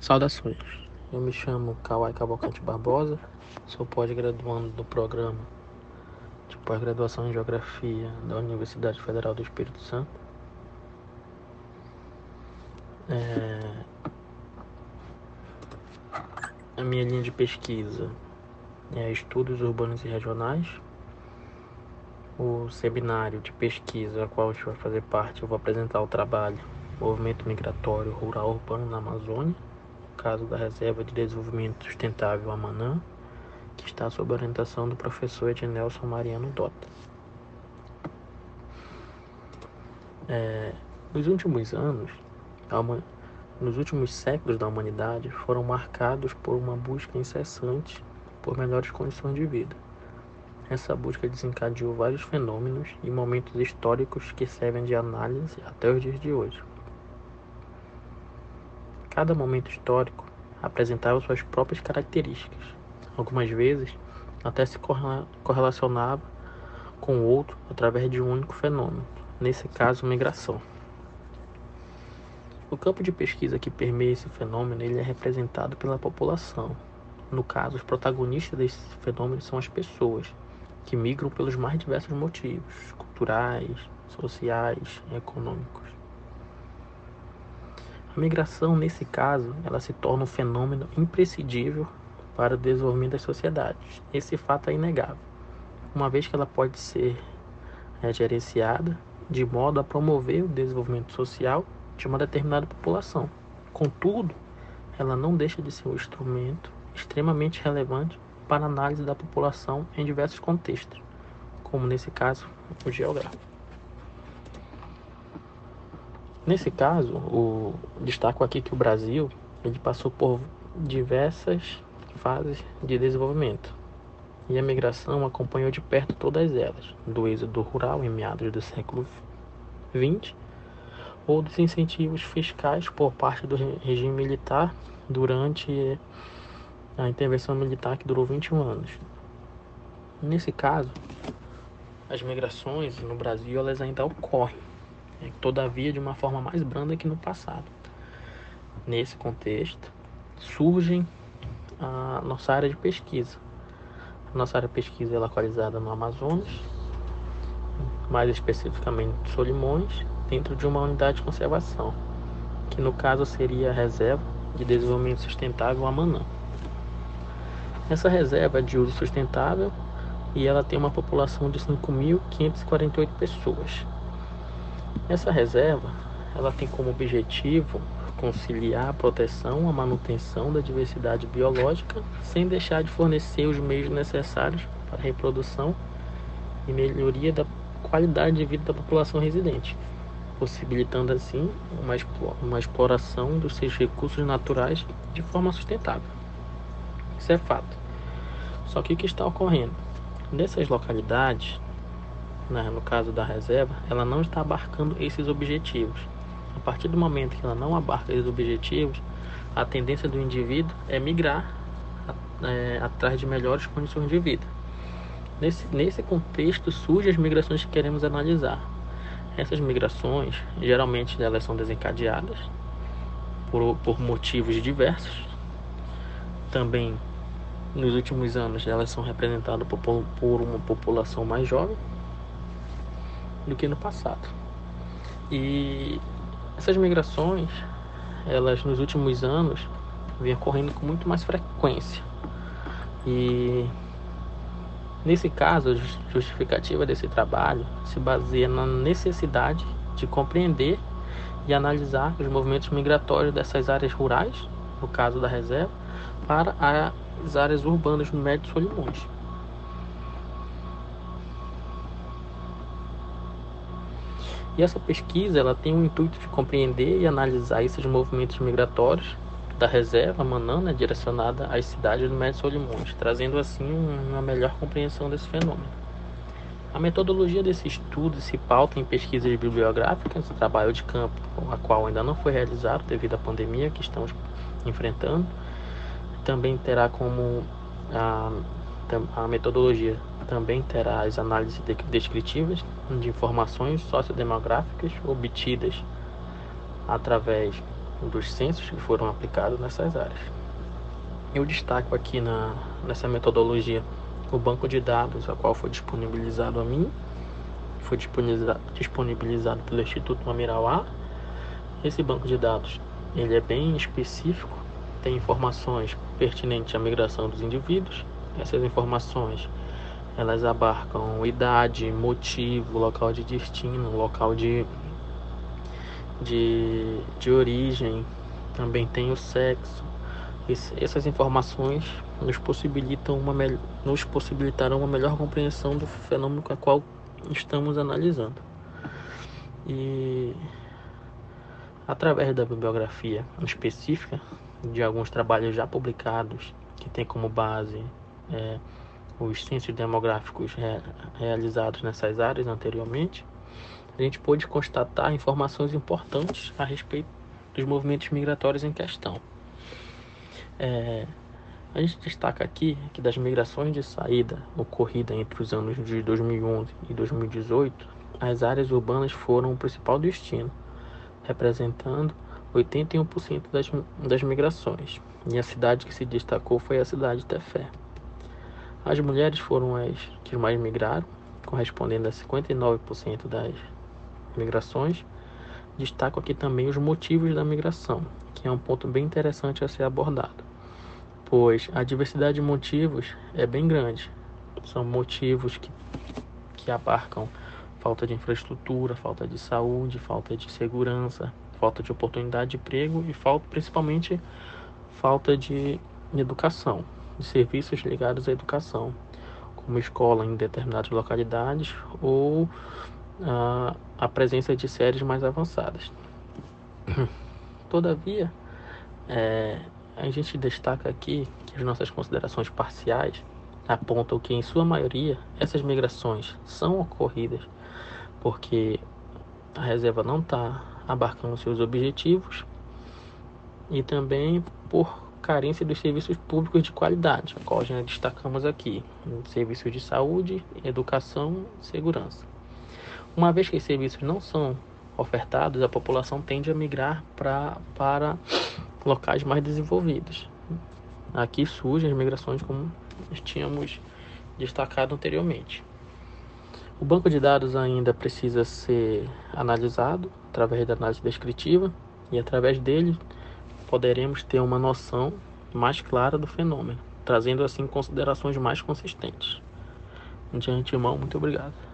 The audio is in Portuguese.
Saudações, eu me chamo Kawai Cavalcante Barbosa, sou pós-graduando do programa de pós-graduação em Geografia da Universidade Federal do Espírito Santo. É... A minha linha de pesquisa é Estudos Urbanos e Regionais. O seminário de pesquisa a qual a gente vai fazer parte, eu vou apresentar o trabalho Movimento Migratório Rural Urbano na Amazônia, caso da Reserva de Desenvolvimento Sustentável Amanã, que está sob orientação do professor Ednelson Mariano Dota. É, nos últimos anos, nos últimos séculos da humanidade, foram marcados por uma busca incessante por melhores condições de vida. Essa busca desencadeou vários fenômenos e momentos históricos que servem de análise até os dias de hoje. Cada momento histórico apresentava suas próprias características. Algumas vezes, até se correlacionava com o outro através de um único fenômeno, nesse caso, migração. O campo de pesquisa que permeia esse fenômeno ele é representado pela população. No caso, os protagonistas desse fenômeno são as pessoas, que migram pelos mais diversos motivos, culturais, sociais econômicos. A migração, nesse caso, ela se torna um fenômeno imprescindível para o desenvolvimento das sociedades. Esse fato é inegável, uma vez que ela pode ser é, gerenciada de modo a promover o desenvolvimento social de uma determinada população. Contudo, ela não deixa de ser um instrumento extremamente relevante para a análise da população em diversos contextos, como nesse caso o geográfico. Nesse caso, o, destaco aqui que o Brasil ele passou por diversas fases de desenvolvimento e a migração acompanhou de perto todas elas, do êxodo rural em meados do século XX ou dos incentivos fiscais por parte do regime militar durante a intervenção militar que durou 21 anos. Nesse caso, as migrações no Brasil elas ainda ocorrem todavia de uma forma mais branda que no passado. Nesse contexto, surge a nossa área de pesquisa. A nossa área de pesquisa é localizada no Amazonas, mais especificamente Solimões, dentro de uma unidade de conservação, que no caso seria a Reserva de Desenvolvimento Sustentável Amanã. Essa reserva é de uso sustentável e ela tem uma população de 5.548 pessoas. Essa reserva, ela tem como objetivo conciliar a proteção, a manutenção da diversidade biológica, sem deixar de fornecer os meios necessários para a reprodução e melhoria da qualidade de vida da população residente, possibilitando assim uma, uma exploração dos seus recursos naturais de forma sustentável. Isso é fato. Só que o que está ocorrendo? Nessas localidades, né, no caso da reserva, ela não está abarcando esses objetivos. A partir do momento que ela não abarca esses objetivos, a tendência do indivíduo é migrar é, atrás de melhores condições de vida. Nesse, nesse contexto surgem as migrações que queremos analisar. Essas migrações, geralmente, elas são desencadeadas por, por motivos diversos. Também, nos últimos anos, elas são representadas por, por uma população mais jovem do que no passado. E essas migrações, elas nos últimos anos vêm ocorrendo com muito mais frequência. E nesse caso, a justificativa desse trabalho se baseia na necessidade de compreender e analisar os movimentos migratórios dessas áreas rurais, no caso da reserva, para as áreas urbanas no Médio Solimões. E essa pesquisa ela tem o intuito de compreender e analisar esses movimentos migratórios da reserva manana né, direcionada às cidades do Médio Solimões, trazendo assim uma melhor compreensão desse fenômeno. A metodologia desse estudo se pauta em pesquisas bibliográficas, trabalho de campo, a qual ainda não foi realizado devido à pandemia que estamos enfrentando. Também terá como a, a metodologia também terá as análises descritivas de informações sociodemográficas obtidas através dos censos que foram aplicados nessas áreas. Eu destaco aqui na, nessa metodologia o banco de dados, a qual foi disponibilizado a mim, foi disponibilizado, disponibilizado pelo Instituto Mamirauá. Esse banco de dados ele é bem específico, tem informações pertinentes à migração dos indivíduos. Essas informações elas abarcam idade, motivo, local de destino, local de, de, de origem, também tem o sexo. essas informações nos possibilitam uma nos possibilitarão uma melhor compreensão do fenômeno a qual estamos analisando. E através da bibliografia específica de alguns trabalhos já publicados que tem como base é, os censos demográficos re realizados nessas áreas anteriormente, a gente pôde constatar informações importantes a respeito dos movimentos migratórios em questão. É, a gente destaca aqui que das migrações de saída ocorrida entre os anos de 2011 e 2018, as áreas urbanas foram o principal destino, representando 81% das, das migrações. E a cidade que se destacou foi a cidade de Tefé. As mulheres foram as que mais migraram, correspondendo a 59% das migrações. Destaco aqui também os motivos da migração, que é um ponto bem interessante a ser abordado, pois a diversidade de motivos é bem grande. São motivos que, que abarcam falta de infraestrutura, falta de saúde, falta de segurança, falta de oportunidade de emprego e falta, principalmente falta de educação de serviços ligados à educação, como escola em determinadas localidades ou uh, a presença de séries mais avançadas. Todavia, é, a gente destaca aqui que as nossas considerações parciais apontam que, em sua maioria, essas migrações são ocorridas porque a reserva não está abarcando seus objetivos e também por carência dos serviços públicos de qualidade, qual já destacamos aqui, serviços de saúde, educação segurança. Uma vez que os serviços não são ofertados, a população tende a migrar pra, para locais mais desenvolvidos. Aqui surgem as migrações como tínhamos destacado anteriormente. O banco de dados ainda precisa ser analisado através da análise descritiva e através dele poderemos ter uma noção mais clara do fenômeno, trazendo assim considerações mais consistentes. De antemão, muito obrigado.